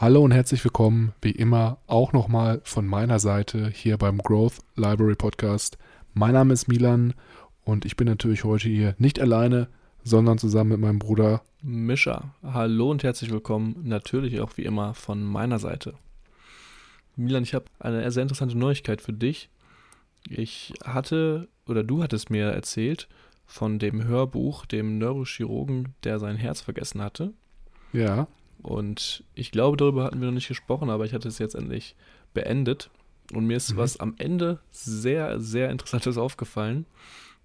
Hallo und herzlich willkommen, wie immer, auch nochmal von meiner Seite hier beim Growth Library Podcast. Mein Name ist Milan und ich bin natürlich heute hier nicht alleine, sondern zusammen mit meinem Bruder Mischa. Hallo und herzlich willkommen, natürlich auch wie immer von meiner Seite. Milan, ich habe eine sehr interessante Neuigkeit für dich. Ich hatte, oder du hattest mir erzählt von dem Hörbuch, dem Neurochirurgen, der sein Herz vergessen hatte. Ja. Und ich glaube, darüber hatten wir noch nicht gesprochen, aber ich hatte es jetzt endlich beendet. Und mir ist mhm. was am Ende sehr, sehr Interessantes aufgefallen.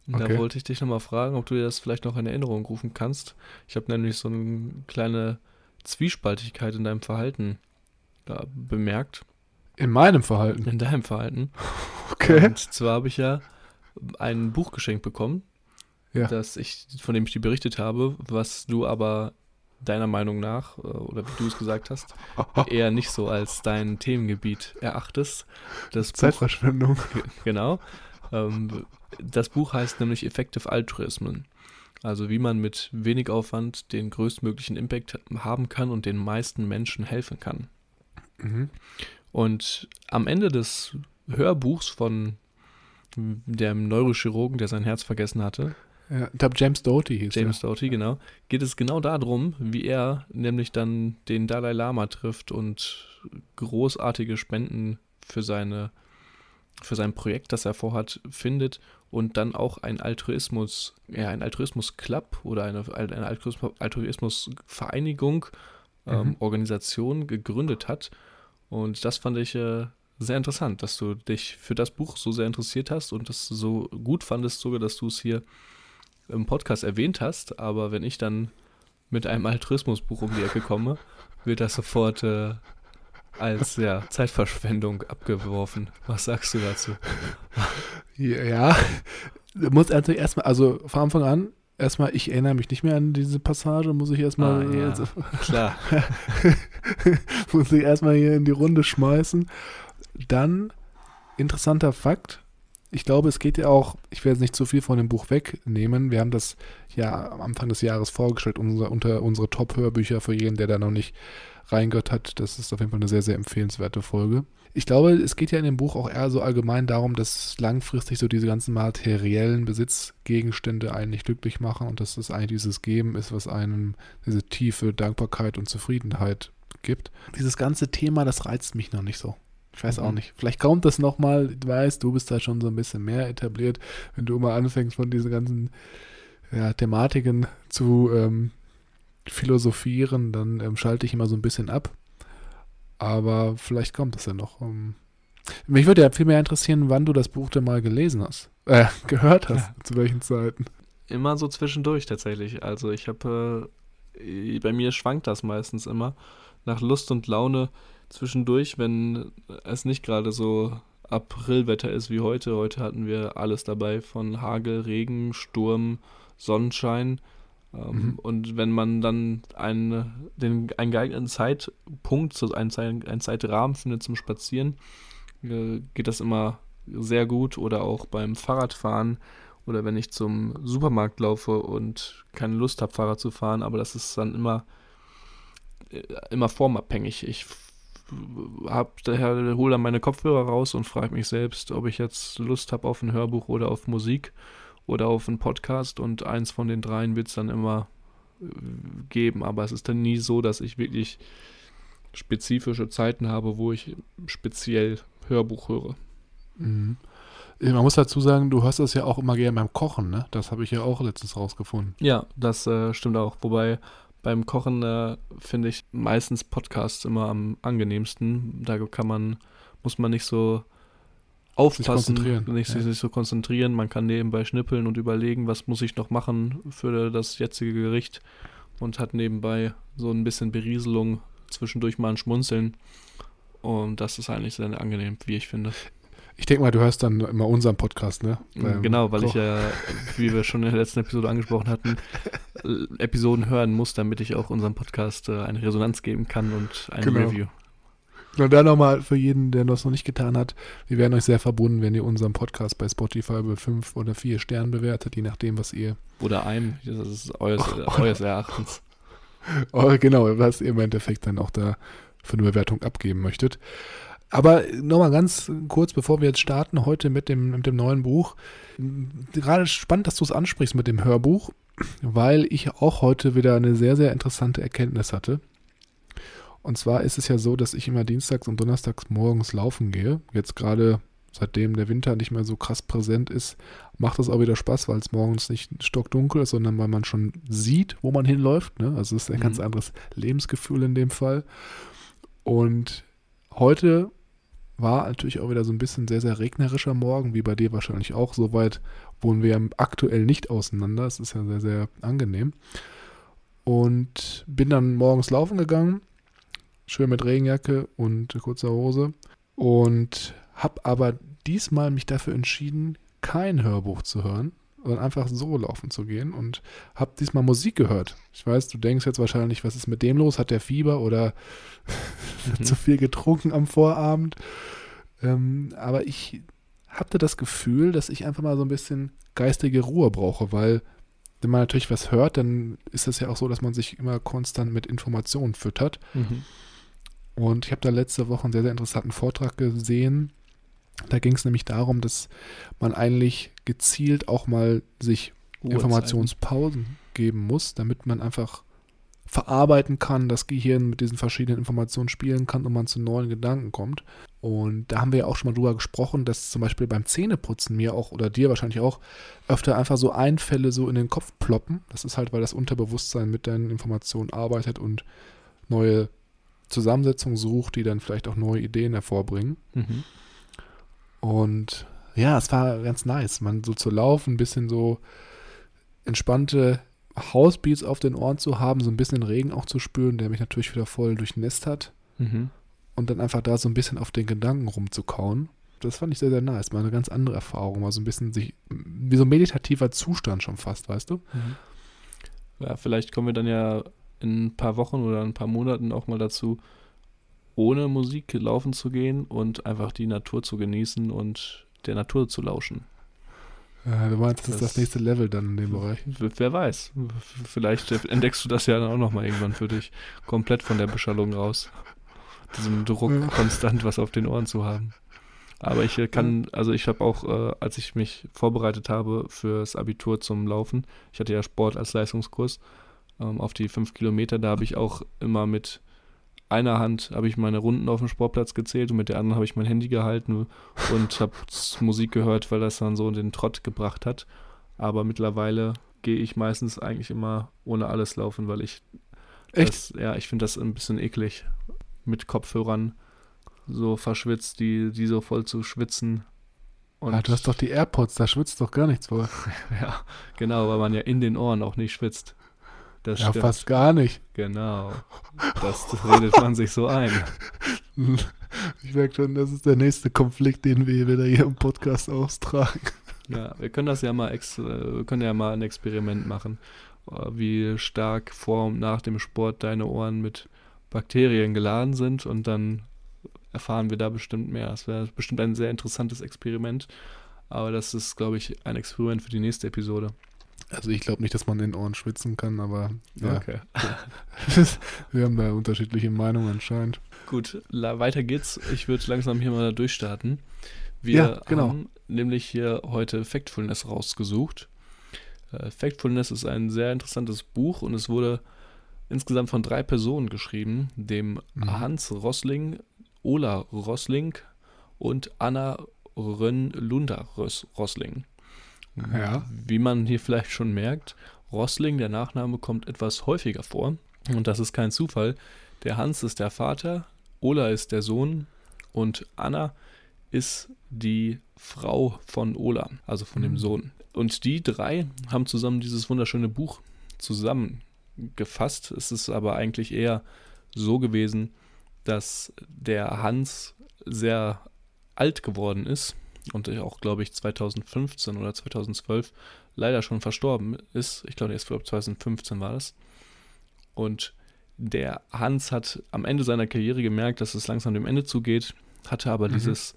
Und okay. da wollte ich dich nochmal fragen, ob du dir das vielleicht noch in Erinnerung rufen kannst. Ich habe nämlich so eine kleine Zwiespaltigkeit in deinem Verhalten da bemerkt. In meinem Verhalten? In deinem Verhalten. Okay. Und zwar habe ich ja ein Buch geschenkt bekommen, ja. das ich, von dem ich dir berichtet habe, was du aber deiner Meinung nach, äh, oder wie du es gesagt hast, eher nicht so als dein Themengebiet erachtest. Das Zeitverschwendung. Buch, genau. Ähm, das Buch heißt nämlich Effective Altruism. Also wie man mit wenig Aufwand den größtmöglichen Impact haben kann und den meisten Menschen helfen kann. Mhm. Und am Ende des Hörbuchs von dem Neurochirurgen, der sein Herz vergessen hatte, ja, ich glaube, James Doty hieß James der. Doty, genau. Geht es genau darum, wie er nämlich dann den Dalai Lama trifft und großartige Spenden für seine für sein Projekt, das er vorhat, findet und dann auch ein Altruismus, ja, ein Altruismus-Club oder eine, eine Altruismus-Vereinigung, ähm, mhm. Organisation gegründet hat. Und das fand ich äh, sehr interessant, dass du dich für das Buch so sehr interessiert hast und das so gut fandest, sogar, dass du es hier im Podcast erwähnt hast, aber wenn ich dann mit einem Altruismusbuch um die Ecke komme, wird das sofort äh, als ja, Zeitverschwendung abgeworfen. Was sagst du dazu? Ja, du musst also erstmal, also von Anfang an, erstmal, ich erinnere mich nicht mehr an diese Passage, muss ich erstmal. Ah, ja, also, klar. muss ich erstmal hier in die Runde schmeißen. Dann, interessanter Fakt, ich glaube, es geht ja auch, ich werde jetzt nicht zu viel von dem Buch wegnehmen. Wir haben das ja am Anfang des Jahres vorgestellt, unser, unter unsere Top-Hörbücher für jeden, der da noch nicht reingehört hat. Das ist auf jeden Fall eine sehr, sehr empfehlenswerte Folge. Ich glaube, es geht ja in dem Buch auch eher so allgemein darum, dass langfristig so diese ganzen materiellen Besitzgegenstände einen nicht glücklich machen und dass es eigentlich dieses Geben ist, was einem diese tiefe Dankbarkeit und Zufriedenheit gibt. Dieses ganze Thema, das reizt mich noch nicht so. Ich weiß auch mhm. nicht. Vielleicht kommt das nochmal. Ich weiß, du bist da schon so ein bisschen mehr etabliert, wenn du mal anfängst von diesen ganzen ja, Thematiken zu ähm, philosophieren, dann ähm, schalte ich immer so ein bisschen ab. Aber vielleicht kommt das ja noch. Ähm. mich würde ja viel mehr interessieren, wann du das Buch denn mal gelesen hast. Äh, gehört hast, ja. zu welchen Zeiten. Immer so zwischendurch tatsächlich. Also ich habe, äh, bei mir schwankt das meistens immer. Nach Lust und Laune zwischendurch, wenn es nicht gerade so Aprilwetter ist wie heute. Heute hatten wir alles dabei von Hagel, Regen, Sturm, Sonnenschein. Ähm, mhm. Und wenn man dann einen, den, einen geeigneten Zeitpunkt, einen, einen Zeitrahmen findet zum Spazieren, äh, geht das immer sehr gut. Oder auch beim Fahrradfahren oder wenn ich zum Supermarkt laufe und keine Lust habe, Fahrrad zu fahren. Aber das ist dann immer, äh, immer formabhängig. Ich hab daher hole dann meine Kopfhörer raus und frage mich selbst, ob ich jetzt Lust habe auf ein Hörbuch oder auf Musik oder auf einen Podcast und eins von den dreien wird es dann immer äh, geben, aber es ist dann nie so, dass ich wirklich spezifische Zeiten habe, wo ich speziell Hörbuch höre. Mhm. Man muss dazu sagen, du hörst das ja auch immer gerne beim Kochen, ne? Das habe ich ja auch letztens rausgefunden. Ja, das äh, stimmt auch. Wobei beim Kochen äh, finde ich meistens Podcasts immer am angenehmsten. Da kann man, muss man nicht so aufpassen, nicht ja. sich so konzentrieren. Man kann nebenbei schnippeln und überlegen, was muss ich noch machen für das jetzige Gericht und hat nebenbei so ein bisschen Berieselung, zwischendurch mal ein Schmunzeln. Und das ist eigentlich sehr angenehm, wie ich finde. Ich denke mal, du hörst dann immer unseren Podcast, ne? Beim genau, weil Koch. ich ja, wie wir schon in der letzten Episode angesprochen hatten, Episoden hören muss, damit ich auch unserem Podcast äh, eine Resonanz geben kann und ein genau. Review. Und dann nochmal für jeden, der das noch nicht getan hat, wir wären euch sehr verbunden, wenn ihr unseren Podcast bei Spotify über fünf oder vier Sternen bewertet, je nachdem, was ihr. Oder einem, das ist eures, oh, eures Erachtens. Oh, genau, was ihr im Endeffekt dann auch da für eine Bewertung abgeben möchtet. Aber nochmal ganz kurz, bevor wir jetzt starten, heute mit dem, mit dem neuen Buch. Gerade spannend, dass du es ansprichst mit dem Hörbuch, weil ich auch heute wieder eine sehr, sehr interessante Erkenntnis hatte. Und zwar ist es ja so, dass ich immer dienstags und donnerstags morgens laufen gehe. Jetzt gerade seitdem der Winter nicht mehr so krass präsent ist, macht es auch wieder Spaß, weil es morgens nicht stockdunkel ist, sondern weil man schon sieht, wo man hinläuft. Ne? Also es ist ein mhm. ganz anderes Lebensgefühl in dem Fall. Und heute war natürlich auch wieder so ein bisschen sehr, sehr regnerischer Morgen, wie bei dir wahrscheinlich auch. Soweit wohnen wir ja aktuell nicht auseinander. Es ist ja sehr, sehr angenehm. Und bin dann morgens laufen gegangen, schön mit Regenjacke und kurzer Hose. Und habe aber diesmal mich dafür entschieden, kein Hörbuch zu hören, sondern einfach so laufen zu gehen und habe diesmal Musik gehört. Ich weiß, du denkst jetzt wahrscheinlich, was ist mit dem los? Hat der Fieber oder mhm. zu viel getrunken am Vorabend? Ähm, aber ich hatte das Gefühl, dass ich einfach mal so ein bisschen geistige Ruhe brauche, weil wenn man natürlich was hört, dann ist es ja auch so, dass man sich immer konstant mit Informationen füttert. Mhm. Und ich habe da letzte Woche einen sehr, sehr interessanten Vortrag gesehen da ging es nämlich darum, dass man eigentlich gezielt auch mal sich Informationspausen geben muss, damit man einfach verarbeiten kann, das Gehirn mit diesen verschiedenen Informationen spielen kann und man zu neuen Gedanken kommt. Und da haben wir ja auch schon mal drüber gesprochen, dass zum Beispiel beim Zähneputzen mir auch oder dir wahrscheinlich auch öfter einfach so Einfälle so in den Kopf ploppen. Das ist halt, weil das Unterbewusstsein mit deinen Informationen arbeitet und neue Zusammensetzungen sucht, die dann vielleicht auch neue Ideen hervorbringen. Mhm. Und ja, es war ganz nice, man so zu laufen, ein bisschen so entspannte Housebeats auf den Ohren zu haben, so ein bisschen Regen auch zu spüren, der mich natürlich wieder voll durchnässt hat. Mhm. Und dann einfach da so ein bisschen auf den Gedanken rumzukauen. Das fand ich sehr, sehr nice. Mal eine ganz andere Erfahrung. Mal so ein bisschen sich, wie so ein meditativer Zustand schon fast, weißt du? Mhm. Ja, vielleicht kommen wir dann ja in ein paar Wochen oder ein paar Monaten auch mal dazu, ohne Musik laufen zu gehen und einfach die Natur zu genießen und der Natur zu lauschen. Ja, du meinst, das, das ist das nächste Level dann in dem Bereich. Wer weiß. Vielleicht entdeckst du das ja dann auch nochmal irgendwann für dich. Komplett von der Beschallung raus. Diesem Druck ja. konstant was auf den Ohren zu haben. Aber ich äh, kann, also ich habe auch, äh, als ich mich vorbereitet habe fürs Abitur zum Laufen, ich hatte ja Sport als Leistungskurs ähm, auf die fünf Kilometer, da habe ich auch immer mit einer Hand habe ich meine Runden auf dem Sportplatz gezählt und mit der anderen habe ich mein Handy gehalten und habe Musik gehört, weil das dann so den Trott gebracht hat. Aber mittlerweile gehe ich meistens eigentlich immer ohne alles laufen, weil ich Echt? Das, ja, ich finde das ein bisschen eklig mit Kopfhörern so verschwitzt, die, die so voll zu schwitzen. Und ja, du hast doch die AirPods, da schwitzt doch gar nichts vor. ja, genau, weil man ja in den Ohren auch nicht schwitzt. Das ja, stimmt. fast gar nicht. Genau. Das, das redet man sich so ein. Ich merke schon, das ist der nächste Konflikt, den wir wieder hier im Podcast austragen. Ja, wir können das ja mal, ex wir können ja mal ein Experiment machen, wie stark vor und nach dem Sport deine Ohren mit Bakterien geladen sind und dann erfahren wir da bestimmt mehr. Das wäre bestimmt ein sehr interessantes Experiment, aber das ist, glaube ich, ein Experiment für die nächste Episode. Also ich glaube nicht, dass man in den Ohren schwitzen kann, aber ja. Okay. Wir haben da unterschiedliche Meinungen anscheinend. Gut, weiter geht's. Ich würde langsam hier mal durchstarten. Wir ja, genau. haben nämlich hier heute Factfulness rausgesucht. Äh, Factfulness ist ein sehr interessantes Buch und es wurde insgesamt von drei Personen geschrieben, dem mhm. Hans Rossling, Ola Rossling und Anna Rönn-Lunder-Rossling. Ja. Wie man hier vielleicht schon merkt, Rossling, der Nachname, kommt etwas häufiger vor. Und das ist kein Zufall. Der Hans ist der Vater, Ola ist der Sohn und Anna ist die Frau von Ola, also von dem Mhm. Sohn. Und die drei haben zusammen dieses wunderschöne Buch zusammengefasst. Es ist aber eigentlich eher so gewesen, dass der Hans sehr alt geworden ist und auch, glaube ich, 2015 oder 2012 leider schon verstorben ist. Ich glaube, erst 2015 war das. Und der Hans hat am Ende seiner Karriere gemerkt, dass es langsam dem Ende zugeht, hatte aber Mhm. dieses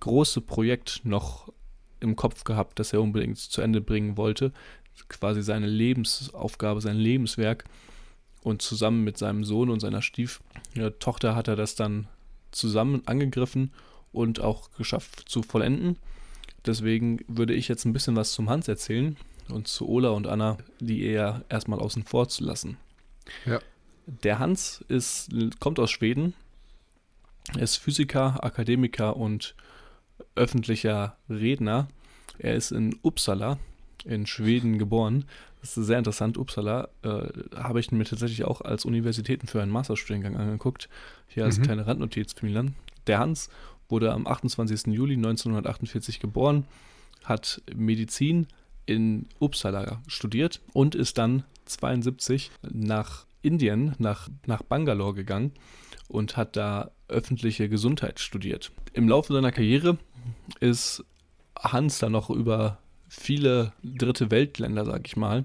große Projekt noch im Kopf gehabt, das er unbedingt zu Ende bringen wollte. Quasi seine Lebensaufgabe, sein Lebenswerk. Und zusammen mit seinem Sohn und seiner Stieftochter hat er das dann zusammen angegriffen und auch geschafft zu vollenden. Deswegen würde ich jetzt ein bisschen was zum Hans erzählen und zu Ola und Anna, die eher erstmal außen vor zu lassen. Ja. Der Hans ist, kommt aus Schweden. Er ist Physiker, Akademiker und öffentlicher Redner. Er ist in Uppsala in Schweden geboren. Das ist sehr interessant. Uppsala äh, habe ich mir tatsächlich auch als Universitäten für einen Masterstudiengang angeguckt. Hier als Mhm. kleine Randnotiz für Milan. Der Hans wurde am 28. Juli 1948 geboren, hat Medizin in Uppsala studiert und ist dann 72 nach Indien, nach, nach Bangalore gegangen und hat da öffentliche Gesundheit studiert. Im Laufe seiner Karriere ist Hans dann noch über viele dritte Weltländer, sag ich mal,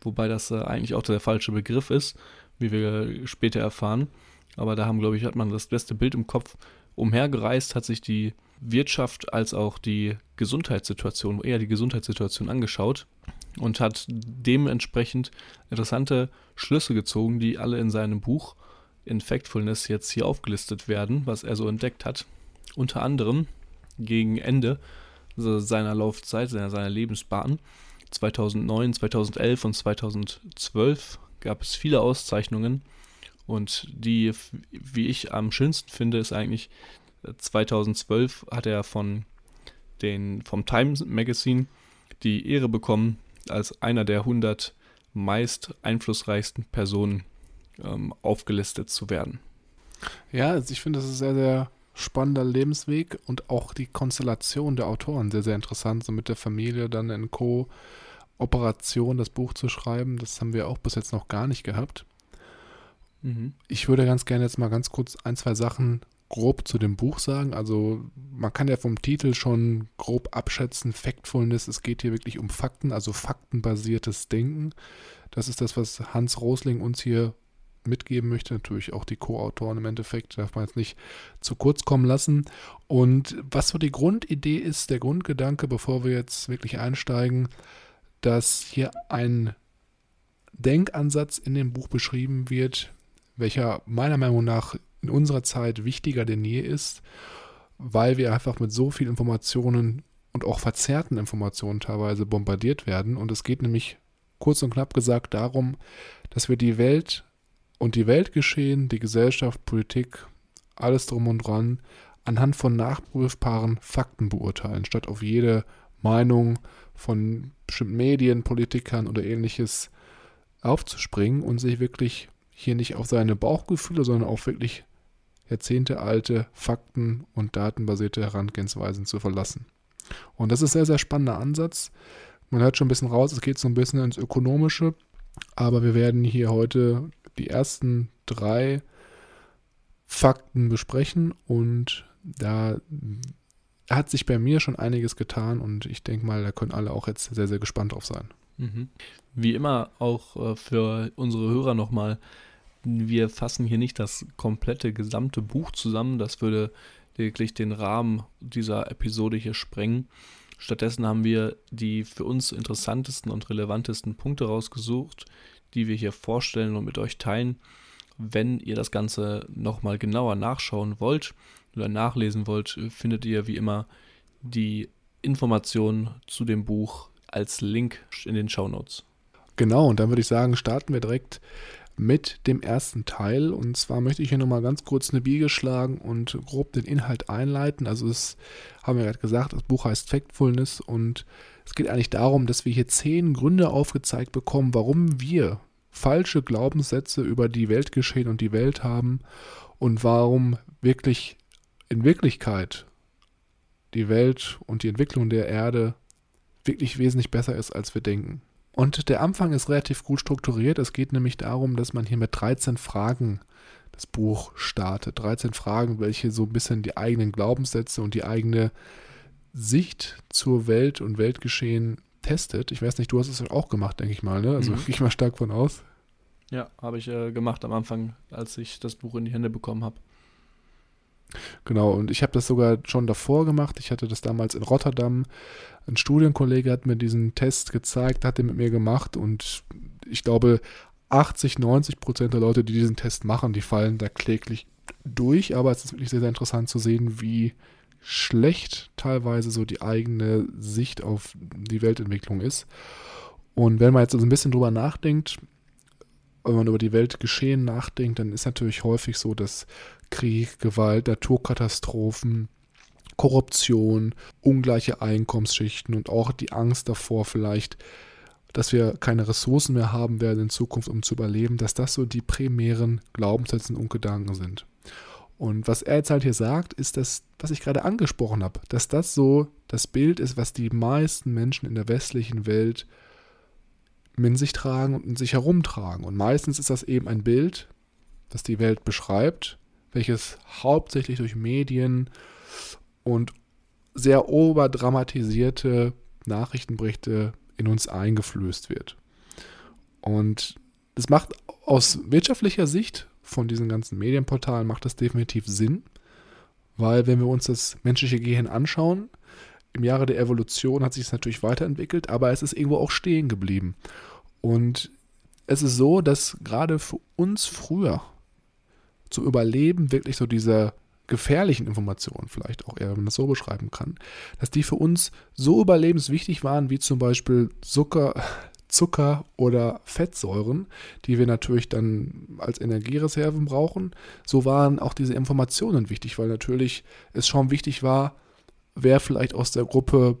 wobei das äh, eigentlich auch der falsche Begriff ist, wie wir später erfahren. Aber da haben, glaube ich, hat man das beste Bild im Kopf. Umhergereist hat sich die Wirtschaft als auch die Gesundheitssituation, eher die Gesundheitssituation angeschaut und hat dementsprechend interessante Schlüsse gezogen, die alle in seinem Buch in Factfulness jetzt hier aufgelistet werden, was er so entdeckt hat. Unter anderem gegen Ende seiner Laufzeit, seiner Lebensbahn, 2009, 2011 und 2012 gab es viele Auszeichnungen und die, wie ich am schönsten finde, ist eigentlich 2012 hat er von den, vom Times Magazine die Ehre bekommen, als einer der 100 meist einflussreichsten Personen ähm, aufgelistet zu werden. Ja, also ich finde, das ist ein sehr, sehr spannender Lebensweg und auch die Konstellation der Autoren sehr, sehr interessant, so mit der Familie dann in Co-Operation das Buch zu schreiben. Das haben wir auch bis jetzt noch gar nicht gehabt. Ich würde ganz gerne jetzt mal ganz kurz ein, zwei Sachen grob zu dem Buch sagen. Also man kann ja vom Titel schon grob abschätzen, Factfulness, es geht hier wirklich um Fakten, also faktenbasiertes Denken. Das ist das, was Hans Rosling uns hier mitgeben möchte. Natürlich auch die Co-Autoren im Endeffekt, darf man jetzt nicht zu kurz kommen lassen. Und was so die Grundidee ist, der Grundgedanke, bevor wir jetzt wirklich einsteigen, dass hier ein Denkansatz in dem Buch beschrieben wird, welcher meiner Meinung nach in unserer Zeit wichtiger denn je ist, weil wir einfach mit so viel Informationen und auch verzerrten Informationen teilweise bombardiert werden. Und es geht nämlich kurz und knapp gesagt darum, dass wir die Welt und die Weltgeschehen, die Gesellschaft, Politik, alles drum und dran anhand von nachprüfbaren Fakten beurteilen, statt auf jede Meinung von bestimmten Medien, Politikern oder ähnliches aufzuspringen und sich wirklich hier nicht auf seine Bauchgefühle, sondern auf wirklich jahrzehntealte Fakten und datenbasierte Herangehensweisen zu verlassen. Und das ist ein sehr, sehr spannender Ansatz. Man hört schon ein bisschen raus, es geht so ein bisschen ins Ökonomische, aber wir werden hier heute die ersten drei Fakten besprechen und da hat sich bei mir schon einiges getan und ich denke mal, da können alle auch jetzt sehr, sehr gespannt drauf sein. Mhm. Wie immer auch äh, für unsere Hörer nochmal, wir fassen hier nicht das komplette gesamte Buch zusammen, das würde wirklich den Rahmen dieser Episode hier sprengen. Stattdessen haben wir die für uns interessantesten und relevantesten Punkte rausgesucht, die wir hier vorstellen und mit euch teilen. Wenn ihr das Ganze nochmal genauer nachschauen wollt oder nachlesen wollt, findet ihr wie immer die Informationen zu dem Buch als Link in den Show Notes. Genau, und dann würde ich sagen, starten wir direkt mit dem ersten Teil. Und zwar möchte ich hier nochmal ganz kurz eine Biege schlagen und grob den Inhalt einleiten. Also es haben wir gerade gesagt, das Buch heißt Factfulness und es geht eigentlich darum, dass wir hier zehn Gründe aufgezeigt bekommen, warum wir falsche Glaubenssätze über die Welt geschehen und die Welt haben und warum wirklich in Wirklichkeit die Welt und die Entwicklung der Erde wirklich wesentlich besser ist, als wir denken. Und der Anfang ist relativ gut strukturiert. Es geht nämlich darum, dass man hier mit 13 Fragen das Buch startet. 13 Fragen, welche so ein bisschen die eigenen Glaubenssätze und die eigene Sicht zur Welt und Weltgeschehen testet. Ich weiß nicht, du hast es auch gemacht, denke ich mal, ne? Also mhm. gehe ich mal stark von aus. Ja, habe ich äh, gemacht am Anfang, als ich das Buch in die Hände bekommen habe. Genau, und ich habe das sogar schon davor gemacht. Ich hatte das damals in Rotterdam. Ein Studienkollege hat mir diesen Test gezeigt, hat den mit mir gemacht und ich glaube, 80, 90 Prozent der Leute, die diesen Test machen, die fallen da kläglich durch. Aber es ist wirklich sehr, sehr interessant zu sehen, wie schlecht teilweise so die eigene Sicht auf die Weltentwicklung ist. Und wenn man jetzt so ein bisschen drüber nachdenkt, wenn man über die Weltgeschehen nachdenkt, dann ist natürlich häufig so, dass Krieg, Gewalt, Naturkatastrophen, Korruption, ungleiche Einkommensschichten und auch die Angst davor vielleicht, dass wir keine Ressourcen mehr haben werden in Zukunft, um zu überleben, dass das so die primären Glaubenssätze und Gedanken sind. Und was er jetzt halt hier sagt, ist das, was ich gerade angesprochen habe, dass das so das Bild ist, was die meisten Menschen in der westlichen Welt in sich tragen und in sich herumtragen. Und meistens ist das eben ein Bild, das die Welt beschreibt, welches hauptsächlich durch Medien und sehr oberdramatisierte Nachrichtenberichte in uns eingeflößt wird. Und das macht aus wirtschaftlicher Sicht von diesen ganzen Medienportalen macht das definitiv Sinn, weil wenn wir uns das menschliche Gehirn anschauen, im Jahre der Evolution hat sich es natürlich weiterentwickelt, aber es ist irgendwo auch stehen geblieben. Und es ist so, dass gerade für uns früher zu überleben wirklich so diese gefährlichen Informationen, vielleicht auch eher, wenn man das so beschreiben kann, dass die für uns so überlebenswichtig waren, wie zum Beispiel Zucker, Zucker oder Fettsäuren, die wir natürlich dann als Energiereserven brauchen. So waren auch diese Informationen wichtig, weil natürlich es schon wichtig war, wer vielleicht aus der Gruppe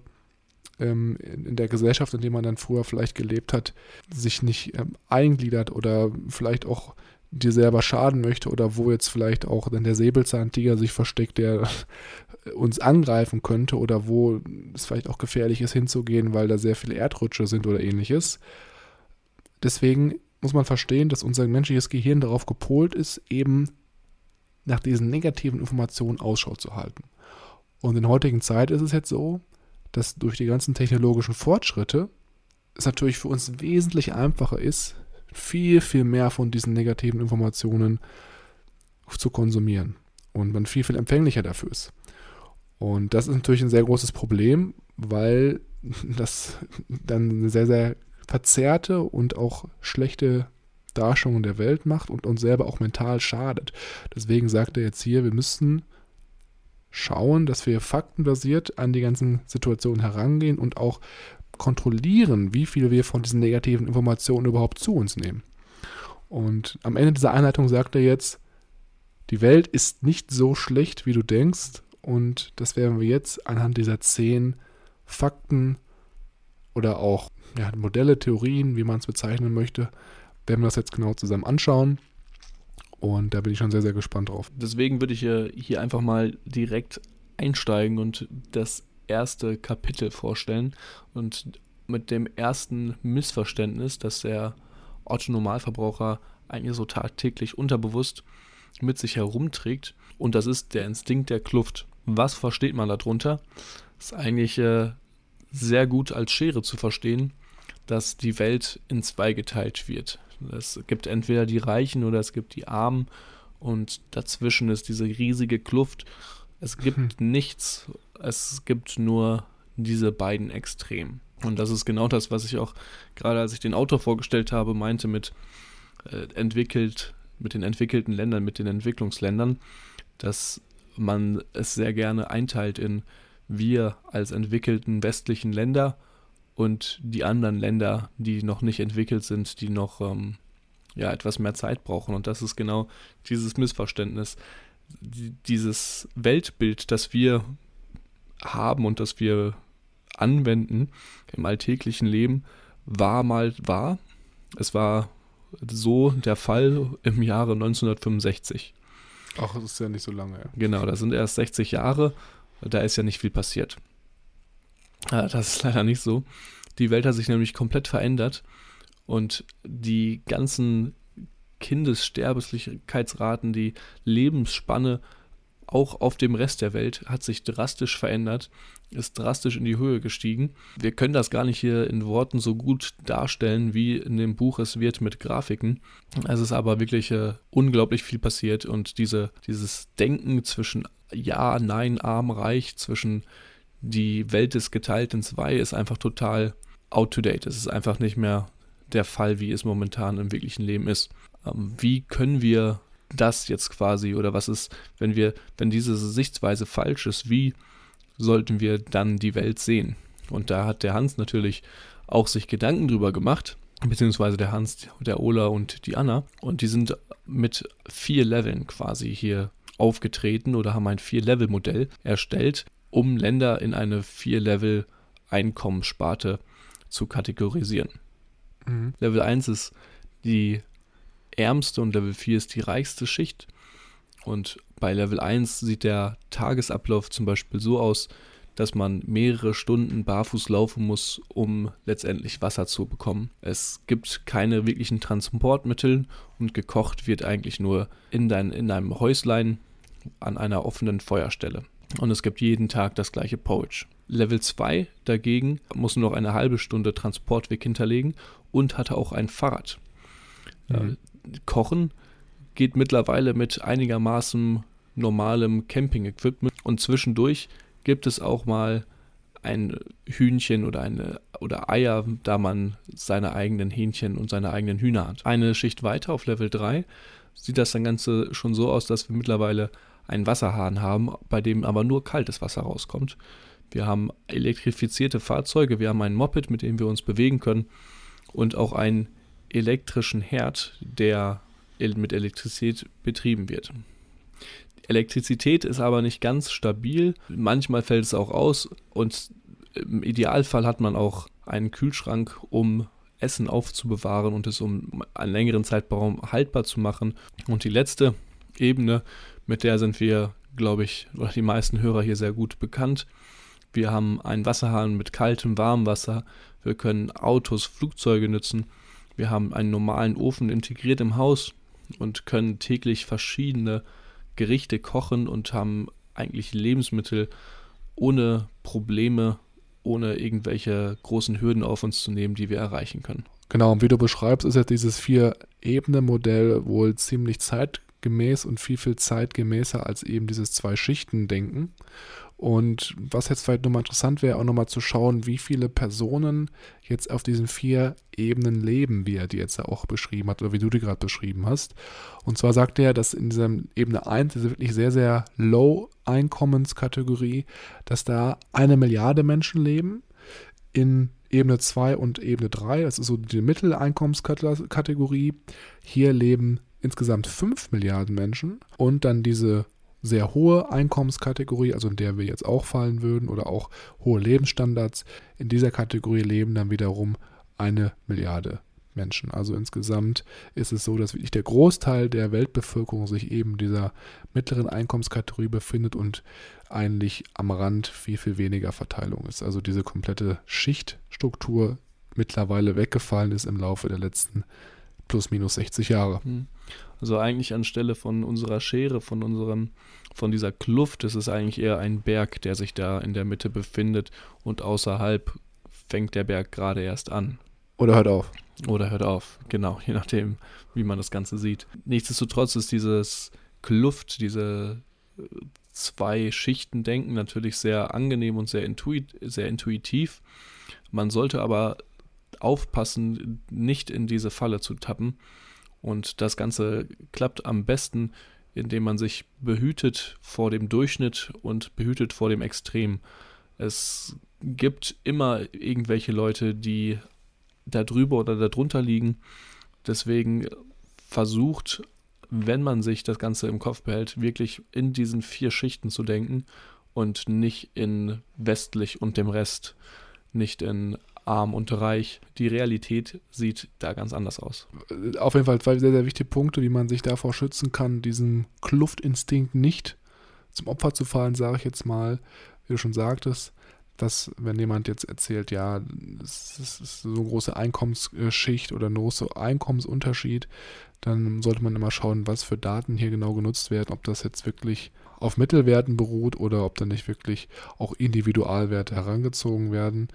ähm, in, in, der Gesellschaft, in der man dann früher vielleicht gelebt hat, sich nicht ähm, eingliedert oder vielleicht auch dir selber schaden möchte oder wo jetzt vielleicht auch dann der Säbelzahntiger sich versteckt, der uns angreifen könnte oder wo es vielleicht auch gefährlich ist hinzugehen, weil da sehr viele Erdrutsche sind oder ähnliches. Deswegen muss man verstehen, dass unser menschliches Gehirn darauf gepolt ist, eben nach diesen negativen Informationen Ausschau zu halten. Und in heutigen Zeit ist es jetzt so, dass durch die ganzen technologischen Fortschritte es natürlich für uns wesentlich einfacher ist, viel, viel mehr von diesen negativen Informationen zu konsumieren und man viel, viel empfänglicher dafür ist. Und das ist natürlich ein sehr großes Problem, weil das dann eine sehr, sehr verzerrte und auch schlechte Darstellung der Welt macht und uns selber auch mental schadet. Deswegen sagt er jetzt hier, wir müssen schauen, dass wir faktenbasiert an die ganzen Situationen herangehen und auch kontrollieren, wie viel wir von diesen negativen Informationen überhaupt zu uns nehmen. Und am Ende dieser Einleitung sagt er jetzt, die Welt ist nicht so schlecht, wie du denkst. Und das werden wir jetzt anhand dieser zehn Fakten oder auch ja, Modelle, Theorien, wie man es bezeichnen möchte, werden wir das jetzt genau zusammen anschauen. Und da bin ich schon sehr, sehr gespannt drauf. Deswegen würde ich hier einfach mal direkt einsteigen und das erste Kapitel vorstellen. Und mit dem ersten Missverständnis, dass der Otto Normalverbraucher eigentlich so tagtäglich unterbewusst mit sich herumträgt. Und das ist der Instinkt der Kluft. Was versteht man darunter? Ist eigentlich äh, sehr gut als Schere zu verstehen, dass die Welt in zwei geteilt wird. Es gibt entweder die Reichen oder es gibt die Armen und dazwischen ist diese riesige Kluft. Es gibt hm. nichts, es gibt nur diese beiden Extremen. Und das ist genau das, was ich auch gerade als ich den Autor vorgestellt habe, meinte mit äh, entwickelt, mit den entwickelten Ländern, mit den Entwicklungsländern, dass man es sehr gerne einteilt in wir als entwickelten westlichen Länder und die anderen Länder, die noch nicht entwickelt sind, die noch ähm, ja etwas mehr Zeit brauchen. Und das ist genau dieses Missverständnis. Dieses Weltbild, das wir haben und das wir anwenden im alltäglichen Leben, war mal wahr. Es war so der Fall im Jahre 1965. Ach, das ist ja nicht so lange. Ja. Genau, das sind erst 60 Jahre. Da ist ja nicht viel passiert. Das ist leider nicht so. Die Welt hat sich nämlich komplett verändert und die ganzen Kindessterblichkeitsraten, die Lebensspanne auch auf dem Rest der Welt hat sich drastisch verändert, ist drastisch in die Höhe gestiegen. Wir können das gar nicht hier in Worten so gut darstellen, wie in dem Buch es wird mit Grafiken. Es ist aber wirklich äh, unglaublich viel passiert und diese, dieses Denken zwischen Ja, Nein, Arm, Reich, zwischen die Welt ist geteilt in zwei, ist einfach total out to date. Es ist einfach nicht mehr der Fall, wie es momentan im wirklichen Leben ist. Ähm, wie können wir das jetzt quasi oder was ist, wenn wir, wenn diese Sichtweise falsch ist, wie sollten wir dann die Welt sehen? Und da hat der Hans natürlich auch sich Gedanken drüber gemacht, beziehungsweise der Hans, der Ola und die Anna. Und die sind mit vier Leveln quasi hier aufgetreten oder haben ein Vier-Level-Modell erstellt, um Länder in eine Vier-Level-Einkommenssparte zu kategorisieren. Mhm. Level 1 ist die ärmste und Level 4 ist die reichste Schicht. Und bei Level 1 sieht der Tagesablauf zum Beispiel so aus, dass man mehrere Stunden barfuß laufen muss, um letztendlich Wasser zu bekommen. Es gibt keine wirklichen Transportmittel und gekocht wird eigentlich nur in, dein, in einem Häuslein an einer offenen Feuerstelle. Und es gibt jeden Tag das gleiche Porridge. Level 2 dagegen muss nur noch eine halbe Stunde Transportweg hinterlegen und hatte auch ein Fahrrad. Mhm. Kochen geht mittlerweile mit einigermaßen normalem Camping-Equipment und zwischendurch gibt es auch mal ein Hühnchen oder eine oder Eier, da man seine eigenen Hähnchen und seine eigenen Hühner hat. Eine Schicht weiter auf Level 3 sieht das dann Ganze schon so aus, dass wir mittlerweile einen Wasserhahn haben, bei dem aber nur kaltes Wasser rauskommt. Wir haben elektrifizierte Fahrzeuge, wir haben ein Moped, mit dem wir uns bewegen können und auch einen elektrischen Herd, der mit Elektrizität betrieben wird. Elektrizität ist aber nicht ganz stabil. Manchmal fällt es auch aus und im Idealfall hat man auch einen Kühlschrank, um Essen aufzubewahren und es um einen längeren Zeitraum haltbar zu machen. Und die letzte Ebene, mit der sind wir, glaube ich, oder die meisten Hörer hier sehr gut bekannt. Wir haben einen Wasserhahn mit kaltem, warmem Wasser. Wir können Autos, Flugzeuge nutzen. Wir haben einen normalen Ofen integriert im Haus und können täglich verschiedene Gerichte kochen und haben eigentlich Lebensmittel ohne Probleme, ohne irgendwelche großen Hürden auf uns zu nehmen, die wir erreichen können. Genau, und wie du beschreibst, ist ja dieses Vier-Ebene-Modell wohl ziemlich zeitgemäß und viel, viel zeitgemäßer als eben dieses Zwei-Schichten-Denken. Und was jetzt vielleicht nochmal interessant wäre, auch nochmal zu schauen, wie viele Personen jetzt auf diesen vier Ebenen leben, wie er die jetzt auch beschrieben hat oder wie du die gerade beschrieben hast. Und zwar sagt er, dass in dieser Ebene 1, diese wirklich sehr, sehr low Einkommenskategorie, dass da eine Milliarde Menschen leben. In Ebene 2 und Ebene 3, das ist so die Mitteleinkommenskategorie. Hier leben insgesamt 5 Milliarden Menschen und dann diese sehr hohe Einkommenskategorie, also in der wir jetzt auch fallen würden, oder auch hohe Lebensstandards. In dieser Kategorie leben dann wiederum eine Milliarde Menschen. Also insgesamt ist es so, dass wirklich der Großteil der Weltbevölkerung sich eben dieser mittleren Einkommenskategorie befindet und eigentlich am Rand viel, viel weniger Verteilung ist. Also diese komplette Schichtstruktur mittlerweile weggefallen ist im Laufe der letzten plus minus 60 Jahre. Hm. Also eigentlich anstelle von unserer Schere, von unserem, von dieser Kluft, ist es eigentlich eher ein Berg, der sich da in der Mitte befindet und außerhalb fängt der Berg gerade erst an. Oder hört auf. Oder hört auf, genau, je nachdem, wie man das Ganze sieht. Nichtsdestotrotz ist dieses Kluft, diese äh, zwei Schichten denken natürlich sehr angenehm und sehr, intuit, sehr intuitiv. Man sollte aber aufpassen, nicht in diese Falle zu tappen. Und das Ganze klappt am besten, indem man sich behütet vor dem Durchschnitt und behütet vor dem Extrem. Es gibt immer irgendwelche Leute, die da drüber oder da drunter liegen. Deswegen versucht, wenn man sich das Ganze im Kopf behält, wirklich in diesen vier Schichten zu denken und nicht in westlich und dem Rest, nicht in arm und reich. Die Realität sieht da ganz anders aus. Auf jeden Fall zwei sehr, sehr wichtige Punkte, wie man sich davor schützen kann, diesem Kluftinstinkt nicht zum Opfer zu fallen, sage ich jetzt mal, wie du schon sagtest, dass wenn jemand jetzt erzählt, ja, es ist so eine große Einkommensschicht oder ein großer Einkommensunterschied, dann sollte man immer schauen, was für Daten hier genau genutzt werden, ob das jetzt wirklich auf Mittelwerten beruht oder ob da nicht wirklich auch Individualwerte herangezogen werden.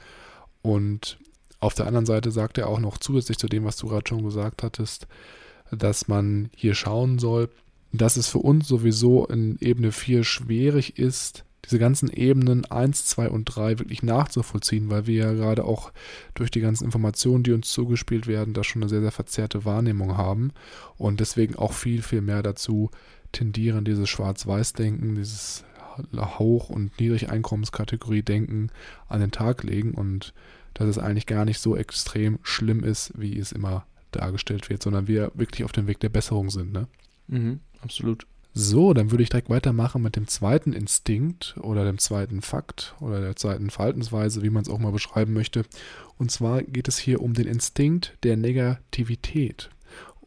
Und auf der anderen Seite sagt er auch noch zusätzlich zu dem, was du gerade schon gesagt hattest, dass man hier schauen soll, dass es für uns sowieso in Ebene 4 schwierig ist, diese ganzen Ebenen 1, 2 und 3 wirklich nachzuvollziehen, weil wir ja gerade auch durch die ganzen Informationen, die uns zugespielt werden, da schon eine sehr, sehr verzerrte Wahrnehmung haben und deswegen auch viel, viel mehr dazu tendieren, dieses Schwarz-Weiß-Denken, dieses Hoch- und Niedrigeinkommenskategorie-Denken an den Tag legen und dass es eigentlich gar nicht so extrem schlimm ist, wie es immer dargestellt wird, sondern wir wirklich auf dem Weg der Besserung sind. Ne? Mhm, absolut. So, dann würde ich direkt weitermachen mit dem zweiten Instinkt oder dem zweiten Fakt oder der zweiten Verhaltensweise, wie man es auch mal beschreiben möchte. Und zwar geht es hier um den Instinkt der Negativität.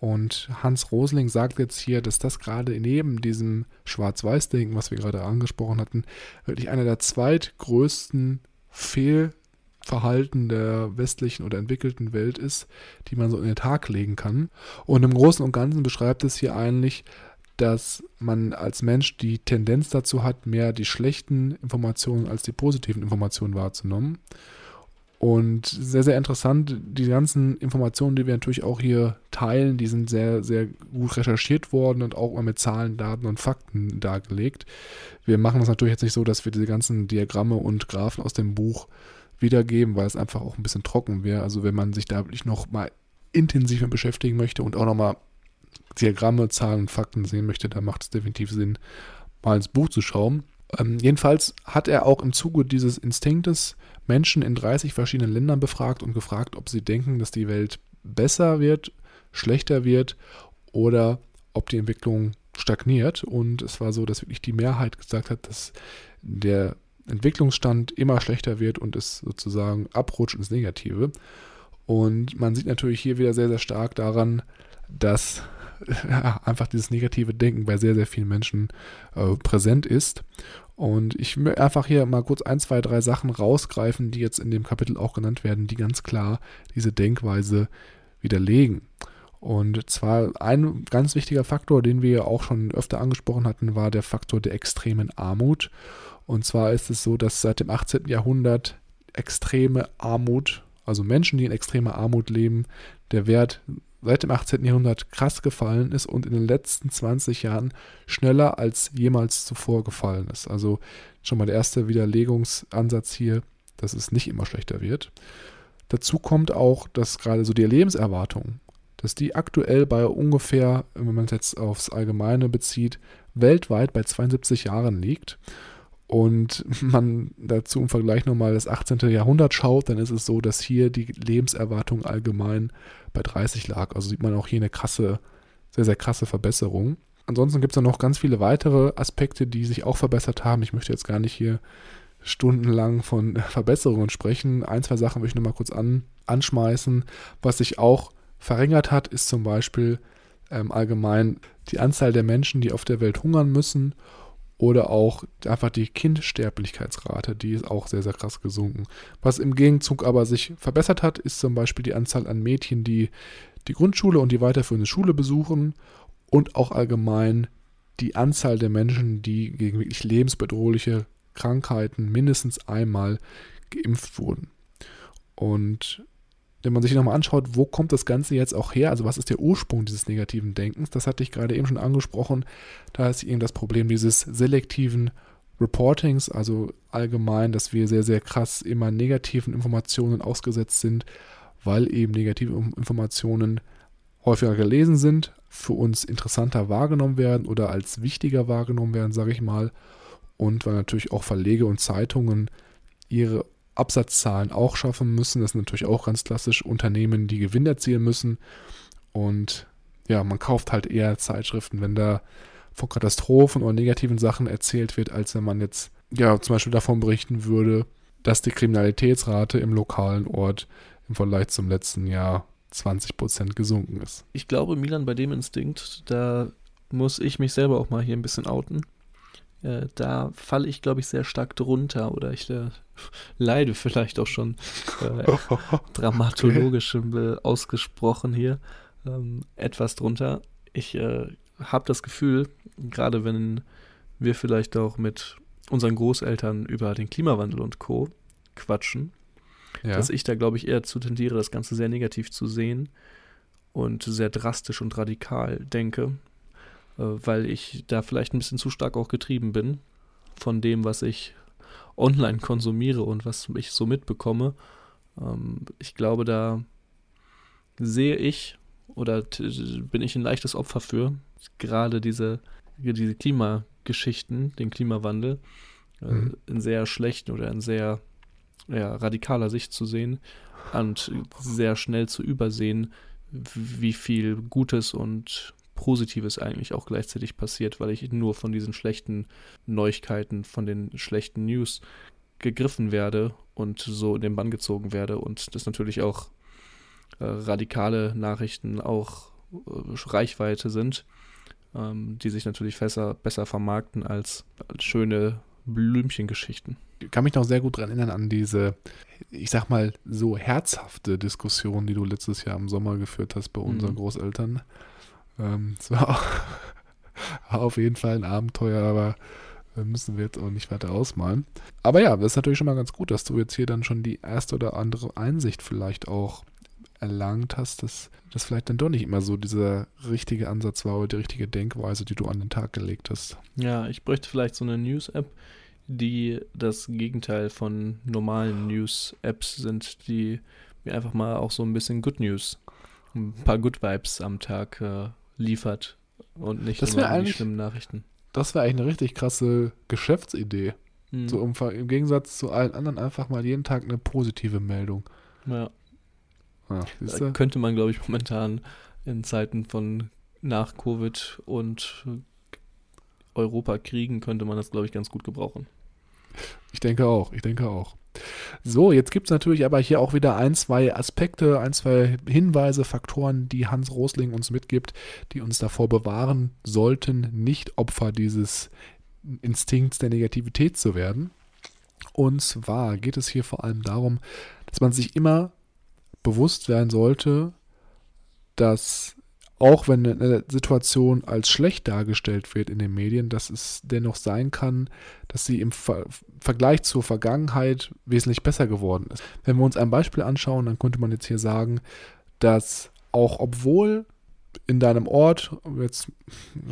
Und Hans Rosling sagt jetzt hier, dass das gerade neben diesem Schwarz-Weiß-Denken, was wir gerade angesprochen hatten, wirklich einer der zweitgrößten Fehlverhalten der westlichen oder entwickelten Welt ist, die man so in den Tag legen kann. Und im Großen und Ganzen beschreibt es hier eigentlich, dass man als Mensch die Tendenz dazu hat, mehr die schlechten Informationen als die positiven Informationen wahrzunehmen. Und sehr, sehr interessant, die ganzen Informationen, die wir natürlich auch hier teilen, die sind sehr, sehr gut recherchiert worden und auch immer mit Zahlen, Daten und Fakten dargelegt. Wir machen das natürlich jetzt nicht so, dass wir diese ganzen Diagramme und Graphen aus dem Buch wiedergeben, weil es einfach auch ein bisschen trocken wäre. Also wenn man sich da wirklich noch mal intensiv mit beschäftigen möchte und auch noch mal Diagramme, Zahlen und Fakten sehen möchte, dann macht es definitiv Sinn, mal ins Buch zu schauen. Ähm, jedenfalls hat er auch im Zuge dieses Instinktes Menschen in 30 verschiedenen Ländern befragt und gefragt, ob sie denken, dass die Welt besser wird, schlechter wird oder ob die Entwicklung stagniert. Und es war so, dass wirklich die Mehrheit gesagt hat, dass der Entwicklungsstand immer schlechter wird und es sozusagen abrutscht ins Negative. Und man sieht natürlich hier wieder sehr, sehr stark daran, dass ja, einfach dieses negative Denken bei sehr, sehr vielen Menschen äh, präsent ist. Und ich will einfach hier mal kurz ein, zwei, drei Sachen rausgreifen, die jetzt in dem Kapitel auch genannt werden, die ganz klar diese Denkweise widerlegen. Und zwar ein ganz wichtiger Faktor, den wir auch schon öfter angesprochen hatten, war der Faktor der extremen Armut. Und zwar ist es so, dass seit dem 18. Jahrhundert extreme Armut, also Menschen, die in extremer Armut leben, der Wert seit dem 18. Jahrhundert krass gefallen ist und in den letzten 20 Jahren schneller als jemals zuvor gefallen ist. Also schon mal der erste Widerlegungsansatz hier, dass es nicht immer schlechter wird. Dazu kommt auch, dass gerade so die Lebenserwartung, dass die aktuell bei ungefähr, wenn man es jetzt aufs Allgemeine bezieht, weltweit bei 72 Jahren liegt und man dazu im Vergleich nochmal das 18. Jahrhundert schaut, dann ist es so, dass hier die Lebenserwartung allgemein bei 30 lag. Also sieht man auch hier eine krasse, sehr, sehr krasse Verbesserung. Ansonsten gibt es noch ganz viele weitere Aspekte, die sich auch verbessert haben. Ich möchte jetzt gar nicht hier stundenlang von Verbesserungen sprechen. Ein, zwei Sachen möchte ich nochmal kurz an, anschmeißen. Was sich auch verringert hat, ist zum Beispiel ähm, allgemein die Anzahl der Menschen, die auf der Welt hungern müssen oder auch einfach die Kindsterblichkeitsrate, die ist auch sehr, sehr krass gesunken. Was im Gegenzug aber sich verbessert hat, ist zum Beispiel die Anzahl an Mädchen, die die Grundschule und die weiterführende Schule besuchen und auch allgemein die Anzahl der Menschen, die gegen wirklich lebensbedrohliche Krankheiten mindestens einmal geimpft wurden. Und wenn man sich nochmal anschaut, wo kommt das Ganze jetzt auch her, also was ist der Ursprung dieses negativen Denkens, das hatte ich gerade eben schon angesprochen, da ist eben das Problem dieses selektiven Reportings, also allgemein, dass wir sehr, sehr krass immer negativen Informationen ausgesetzt sind, weil eben negative Informationen häufiger gelesen sind, für uns interessanter wahrgenommen werden oder als wichtiger wahrgenommen werden, sage ich mal, und weil natürlich auch Verlege und Zeitungen ihre Absatzzahlen auch schaffen müssen. Das sind natürlich auch ganz klassisch Unternehmen, die Gewinn erzielen müssen. Und ja, man kauft halt eher Zeitschriften, wenn da von Katastrophen oder negativen Sachen erzählt wird, als wenn man jetzt, ja, zum Beispiel davon berichten würde, dass die Kriminalitätsrate im lokalen Ort im Vergleich zum letzten Jahr 20 Prozent gesunken ist. Ich glaube, Milan, bei dem Instinkt, da muss ich mich selber auch mal hier ein bisschen outen. Äh, da falle ich, glaube ich, sehr stark drunter oder ich äh, leide vielleicht auch schon äh, dramatologisch okay. ausgesprochen hier ähm, etwas drunter. Ich äh, habe das Gefühl, gerade wenn wir vielleicht auch mit unseren Großeltern über den Klimawandel und Co. quatschen, ja. dass ich da, glaube ich, eher zu tendiere, das Ganze sehr negativ zu sehen und sehr drastisch und radikal denke, äh, weil ich da vielleicht ein bisschen zu stark auch getrieben bin von dem, was ich online konsumiere und was ich so mitbekomme. Ähm, ich glaube, da sehe ich oder bin ich ein leichtes Opfer für, gerade diese, diese Klimageschichten, den Klimawandel, äh, mhm. in sehr schlechten oder in sehr ja, radikaler Sicht zu sehen und sehr schnell zu übersehen, wie viel Gutes und Positives eigentlich auch gleichzeitig passiert, weil ich nur von diesen schlechten Neuigkeiten, von den schlechten News gegriffen werde und so in den Bann gezogen werde und das natürlich auch äh, radikale Nachrichten auch äh, Reichweite sind, ähm, die sich natürlich besser, besser vermarkten als, als schöne Blümchengeschichten. Ich kann mich noch sehr gut daran erinnern an diese, ich sag mal, so herzhafte Diskussion, die du letztes Jahr im Sommer geführt hast bei unseren mhm. Großeltern. Ähm, es war, auf jeden Fall ein Abenteuer, aber müssen wir jetzt auch nicht weiter ausmalen. Aber ja, das ist natürlich schon mal ganz gut, dass du jetzt hier dann schon die erste oder andere Einsicht vielleicht auch erlangt hast, dass das vielleicht dann doch nicht immer so dieser richtige Ansatz war oder die richtige Denkweise, die du an den Tag gelegt hast. Ja, ich bräuchte vielleicht so eine News-App, die das Gegenteil von normalen News-Apps sind, die mir einfach mal auch so ein bisschen Good News, ein paar Good Vibes am Tag äh, liefert und nicht das immer die schlimmen Nachrichten. Das wäre eigentlich eine richtig krasse Geschäftsidee. Mhm. So im, im Gegensatz zu allen anderen einfach mal jeden Tag eine positive Meldung. Ja. Ja, könnte man, glaube ich, momentan in Zeiten von nach Covid und Europa kriegen, könnte man das, glaube ich, ganz gut gebrauchen. Ich denke auch, ich denke auch. So, jetzt gibt es natürlich aber hier auch wieder ein, zwei Aspekte, ein, zwei Hinweise, Faktoren, die Hans Rosling uns mitgibt, die uns davor bewahren sollten, nicht Opfer dieses Instinkts der Negativität zu werden. Und zwar geht es hier vor allem darum, dass man sich immer bewusst werden sollte, dass auch wenn eine Situation als schlecht dargestellt wird in den Medien, dass es dennoch sein kann, dass sie im Ver Vergleich zur Vergangenheit wesentlich besser geworden ist. Wenn wir uns ein Beispiel anschauen, dann könnte man jetzt hier sagen, dass auch obwohl in deinem Ort, jetzt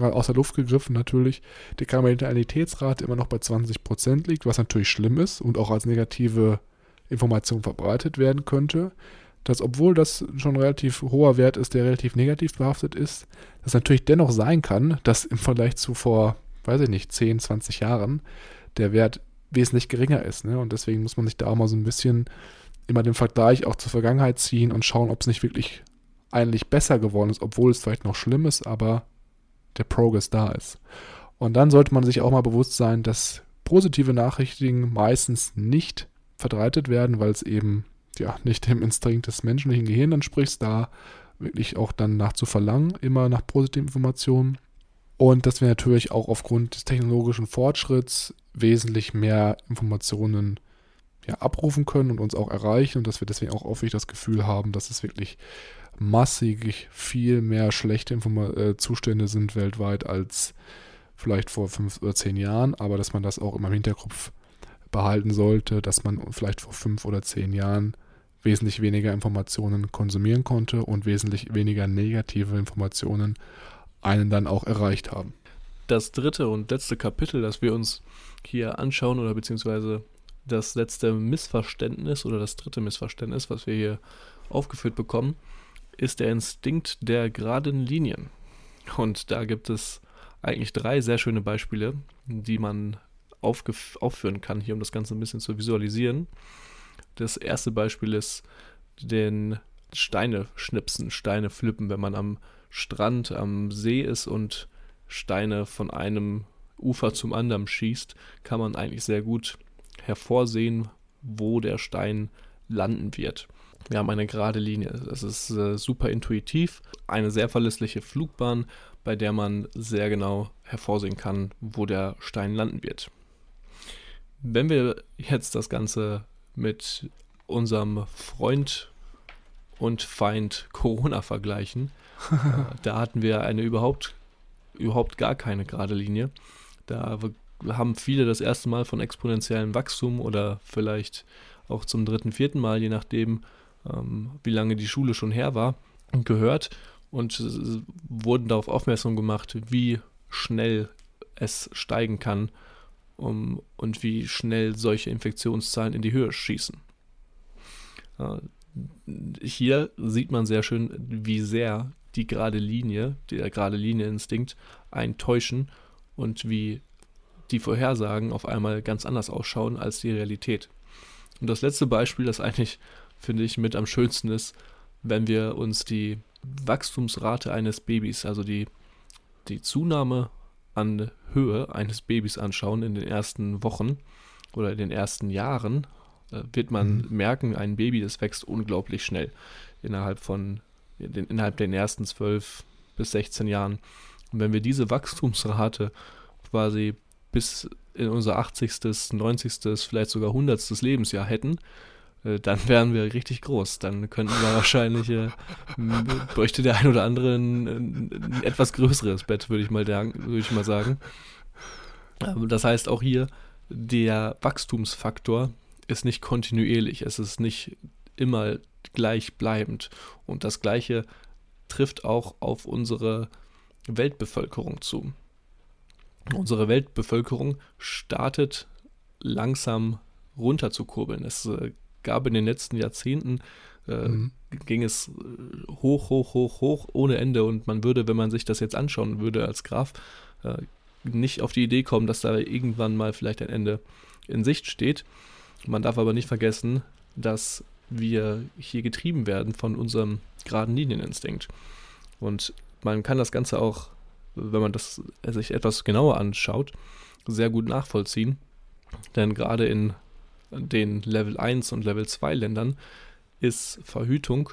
aus der Luft gegriffen natürlich, die Kriminalitätsrate immer noch bei 20% liegt, was natürlich schlimm ist und auch als negative Information verbreitet werden könnte, dass obwohl das schon relativ hoher Wert ist, der relativ negativ behaftet ist, dass natürlich dennoch sein kann, dass im Vergleich zu vor, weiß ich nicht, 10, 20 Jahren der Wert wesentlich geringer ist. Ne? Und deswegen muss man sich da auch mal so ein bisschen immer den Vergleich auch zur Vergangenheit ziehen und schauen, ob es nicht wirklich eigentlich besser geworden ist, obwohl es vielleicht noch schlimm ist, aber der Progress da ist. Und dann sollte man sich auch mal bewusst sein, dass positive Nachrichten meistens nicht verbreitet werden, weil es eben ja nicht dem Instinkt des menschlichen Gehirns entsprichst, da wirklich auch dann nach zu verlangen, immer nach positiven Informationen. Und dass wir natürlich auch aufgrund des technologischen Fortschritts wesentlich mehr Informationen ja, abrufen können und uns auch erreichen und dass wir deswegen auch häufig das Gefühl haben, dass es wirklich massig viel mehr schlechte Informa äh, Zustände sind weltweit als vielleicht vor fünf oder zehn Jahren, aber dass man das auch immer im Hinterkopf behalten sollte, dass man vielleicht vor fünf oder zehn Jahren wesentlich weniger Informationen konsumieren konnte und wesentlich weniger negative Informationen einen dann auch erreicht haben. Das dritte und letzte Kapitel, das wir uns hier anschauen oder beziehungsweise das letzte Missverständnis oder das dritte Missverständnis, was wir hier aufgeführt bekommen, ist der Instinkt der geraden Linien. Und da gibt es eigentlich drei sehr schöne Beispiele, die man aufführen kann, hier um das Ganze ein bisschen zu visualisieren. Das erste Beispiel ist den Steine schnipsen, Steine flippen, wenn man am Strand am See ist und Steine von einem Ufer zum anderen schießt, kann man eigentlich sehr gut hervorsehen, wo der Stein landen wird. Wir haben eine gerade Linie. Das ist äh, super intuitiv. Eine sehr verlässliche Flugbahn, bei der man sehr genau hervorsehen kann, wo der Stein landen wird. Wenn wir jetzt das Ganze mit unserem Freund und Feind Corona vergleichen, äh, da hatten wir eine überhaupt, überhaupt gar keine gerade Linie. Da haben viele das erste Mal von exponentiellem Wachstum oder vielleicht auch zum dritten, vierten Mal, je nachdem, ähm, wie lange die Schule schon her war, gehört. Und wurden darauf aufmerksam gemacht, wie schnell es steigen kann um, und wie schnell solche Infektionszahlen in die Höhe schießen. Hier sieht man sehr schön, wie sehr die gerade Linie, der gerade Linie-Instinkt eintäuschen und wie die Vorhersagen auf einmal ganz anders ausschauen als die Realität. Und das letzte Beispiel, das eigentlich, finde ich, mit am schönsten ist, wenn wir uns die Wachstumsrate eines Babys, also die, die Zunahme an Höhe eines Babys anschauen in den ersten Wochen oder in den ersten Jahren, äh, wird man mhm. merken, ein Baby, das wächst unglaublich schnell innerhalb von den, innerhalb der ersten 12 bis 16 Jahren. Und wenn wir diese Wachstumsrate quasi bis in unser 80., 90., vielleicht sogar 100. Lebensjahr hätten, dann wären wir richtig groß. Dann könnten wir wahrscheinlich, äh, bräuchte der ein oder andere ein, ein etwas größeres Bett, würde ich, mal ich mal sagen. Das heißt auch hier, der Wachstumsfaktor ist nicht kontinuierlich, es ist nicht immer gleichbleibend. Und das Gleiche trifft auch auf unsere Weltbevölkerung zu. Unsere Weltbevölkerung startet langsam runter zu kurbeln. Es äh, gab in den letzten Jahrzehnten, äh, mhm. ging es äh, hoch, hoch, hoch, hoch, ohne Ende. Und man würde, wenn man sich das jetzt anschauen würde als Graf, äh, nicht auf die Idee kommen, dass da irgendwann mal vielleicht ein Ende in Sicht steht. Man darf aber nicht vergessen, dass wir hier getrieben werden von unserem geraden Linieninstinkt. Und man kann das Ganze auch, wenn man das sich etwas genauer anschaut, sehr gut nachvollziehen. Denn gerade in den Level 1 und Level 2 Ländern ist Verhütung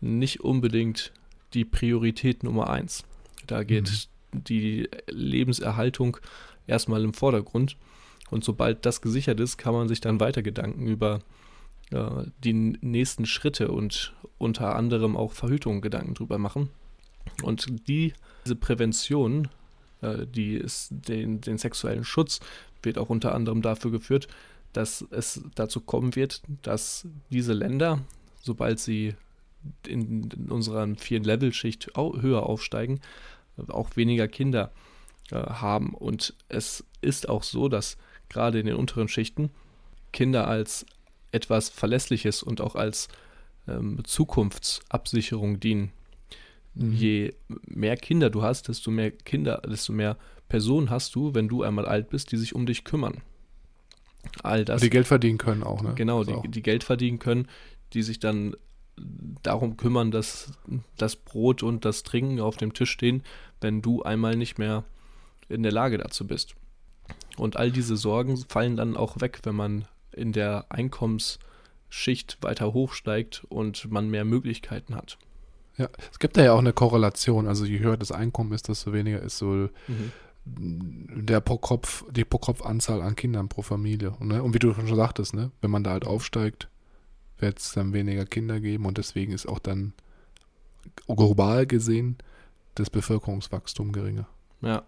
nicht unbedingt die Priorität Nummer 1. Da geht mhm. die Lebenserhaltung erstmal im Vordergrund. Und sobald das gesichert ist, kann man sich dann weiter Gedanken über äh, die nächsten Schritte und unter anderem auch Verhütung Gedanken drüber machen. Und die, diese Prävention, äh, die ist den, den sexuellen Schutz, wird auch unter anderem dafür geführt, dass es dazu kommen wird, dass diese Länder, sobald sie in, in unserer vier Level-Schicht au höher aufsteigen, auch weniger Kinder äh, haben. Und es ist auch so, dass gerade in den unteren Schichten Kinder als etwas Verlässliches und auch als ähm, Zukunftsabsicherung dienen. Mhm. Je mehr Kinder du hast, desto mehr Kinder, desto mehr Personen hast du, wenn du einmal alt bist, die sich um dich kümmern all das. Die Geld verdienen können auch, ne? Genau, die, die Geld verdienen können, die sich dann darum kümmern, dass das Brot und das Trinken auf dem Tisch stehen, wenn du einmal nicht mehr in der Lage dazu bist. Und all diese Sorgen fallen dann auch weg, wenn man in der Einkommensschicht weiter hochsteigt und man mehr Möglichkeiten hat. Ja, es gibt da ja auch eine Korrelation. Also je höher das Einkommen ist, desto weniger ist so mhm der pro Kopf, die pro Kopf Anzahl an Kindern pro Familie. Und, ne? und wie du schon sagtest, ne? wenn man da halt aufsteigt, wird es dann weniger Kinder geben und deswegen ist auch dann global gesehen das Bevölkerungswachstum geringer. Ja,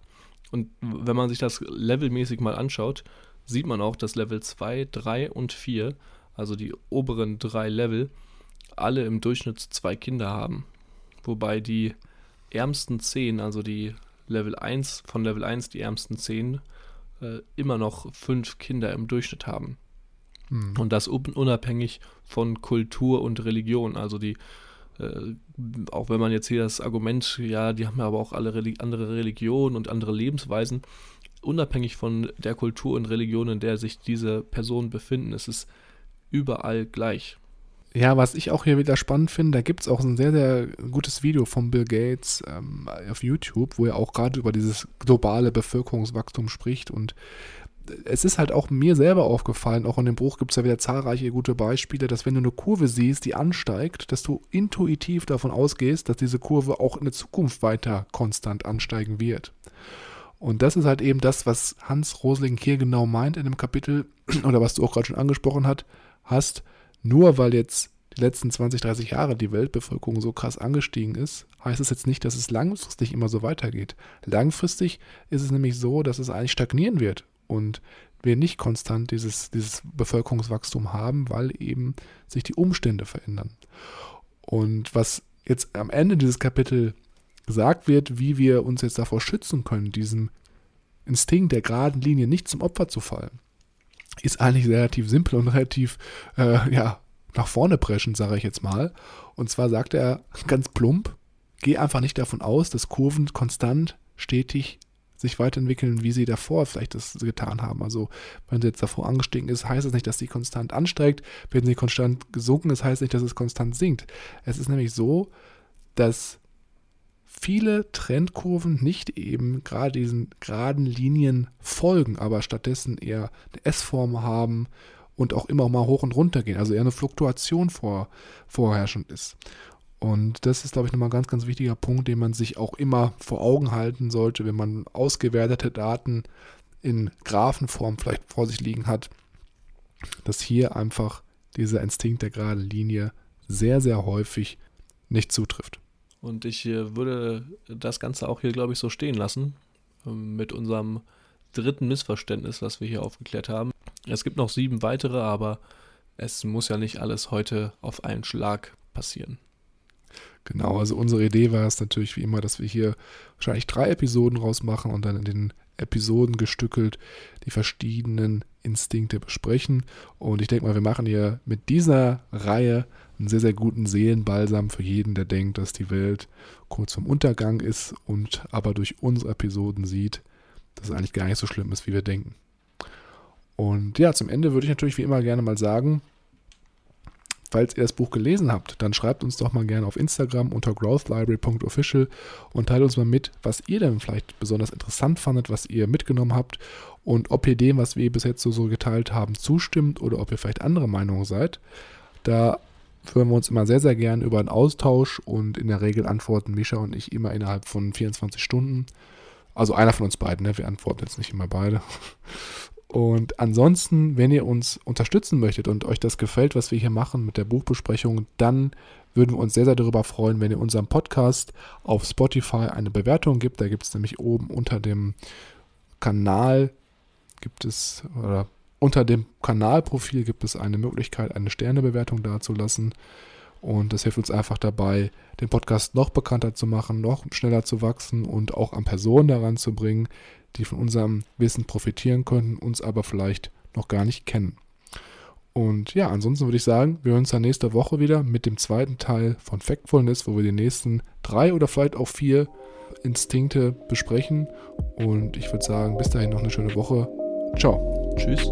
und wenn man sich das levelmäßig mal anschaut, sieht man auch, dass Level 2, 3 und 4, also die oberen drei Level, alle im Durchschnitt zwei Kinder haben. Wobei die ärmsten 10, also die Level 1, von Level 1 die ärmsten 10, äh, immer noch fünf Kinder im Durchschnitt haben. Mhm. Und das unabhängig von Kultur und Religion. Also die, äh, auch wenn man jetzt hier das Argument, ja, die haben ja aber auch alle Reli andere Religionen und andere Lebensweisen, unabhängig von der Kultur und Religion, in der sich diese Personen befinden, ist es überall gleich. Ja, was ich auch hier wieder spannend finde, da gibt es auch ein sehr, sehr gutes Video von Bill Gates ähm, auf YouTube, wo er auch gerade über dieses globale Bevölkerungswachstum spricht. Und es ist halt auch mir selber aufgefallen, auch in dem Buch gibt es ja wieder zahlreiche gute Beispiele, dass wenn du eine Kurve siehst, die ansteigt, dass du intuitiv davon ausgehst, dass diese Kurve auch in der Zukunft weiter konstant ansteigen wird. Und das ist halt eben das, was Hans Rosling hier genau meint in dem Kapitel, oder was du auch gerade schon angesprochen hat, hast, nur weil jetzt die letzten 20, 30 Jahre die Weltbevölkerung so krass angestiegen ist, heißt es jetzt nicht, dass es langfristig immer so weitergeht. Langfristig ist es nämlich so, dass es eigentlich stagnieren wird und wir nicht konstant dieses, dieses Bevölkerungswachstum haben, weil eben sich die Umstände verändern. Und was jetzt am Ende dieses Kapitel gesagt wird, wie wir uns jetzt davor schützen können, diesem Instinkt der geraden Linie nicht zum Opfer zu fallen, ist eigentlich relativ simpel und relativ äh, ja, nach vorne preschen, sage ich jetzt mal. Und zwar sagt er ganz plump, geh einfach nicht davon aus, dass Kurven konstant, stetig sich weiterentwickeln, wie sie davor vielleicht das getan haben. Also wenn sie jetzt davor angestiegen ist, heißt es nicht, dass sie konstant ansteigt. Wenn sie konstant gesunken ist, heißt es nicht, dass es konstant sinkt. Es ist nämlich so, dass viele Trendkurven nicht eben gerade diesen geraden Linien folgen, aber stattdessen eher eine S-Form haben und auch immer mal hoch und runter gehen, also eher eine Fluktuation vor, vorherrschend ist. Und das ist, glaube ich, nochmal ein ganz, ganz wichtiger Punkt, den man sich auch immer vor Augen halten sollte, wenn man ausgewertete Daten in Graphenform vielleicht vor sich liegen hat, dass hier einfach dieser Instinkt der geraden Linie sehr, sehr häufig nicht zutrifft. Und ich würde das Ganze auch hier, glaube ich, so stehen lassen. Ähm, mit unserem dritten Missverständnis, was wir hier aufgeklärt haben. Es gibt noch sieben weitere, aber es muss ja nicht alles heute auf einen Schlag passieren. Genau, also unsere Idee war es natürlich wie immer, dass wir hier wahrscheinlich drei Episoden rausmachen und dann in den Episoden gestückelt die verschiedenen Instinkte besprechen. Und ich denke mal, wir machen hier mit dieser Reihe einen sehr, sehr guten Seelenbalsam für jeden, der denkt, dass die Welt kurz vorm Untergang ist und aber durch unsere Episoden sieht, dass es eigentlich gar nicht so schlimm ist, wie wir denken. Und ja, zum Ende würde ich natürlich wie immer gerne mal sagen, falls ihr das Buch gelesen habt, dann schreibt uns doch mal gerne auf Instagram unter growthlibrary.official und teilt uns mal mit, was ihr denn vielleicht besonders interessant fandet, was ihr mitgenommen habt und ob ihr dem, was wir bis jetzt so, so geteilt haben, zustimmt oder ob ihr vielleicht andere Meinungen seid. Da führen wir uns immer sehr, sehr gern über einen Austausch und in der Regel antworten Mischa und ich immer innerhalb von 24 Stunden. Also einer von uns beiden, ne? wir antworten jetzt nicht immer beide. Und ansonsten, wenn ihr uns unterstützen möchtet und euch das gefällt, was wir hier machen mit der Buchbesprechung, dann würden wir uns sehr, sehr darüber freuen, wenn ihr unserem Podcast auf Spotify eine Bewertung gibt. Da gibt es nämlich oben unter dem Kanal, gibt es, oder unter dem Kanalprofil gibt es eine Möglichkeit, eine Sternebewertung dazulassen. Und das hilft uns einfach dabei, den Podcast noch bekannter zu machen, noch schneller zu wachsen und auch an Personen daran zu bringen, die von unserem Wissen profitieren könnten, uns aber vielleicht noch gar nicht kennen. Und ja, ansonsten würde ich sagen, wir hören uns dann nächste Woche wieder mit dem zweiten Teil von Factfulness, wo wir die nächsten drei oder vielleicht auch vier Instinkte besprechen. Und ich würde sagen, bis dahin noch eine schöne Woche. Ciao. Tschüss.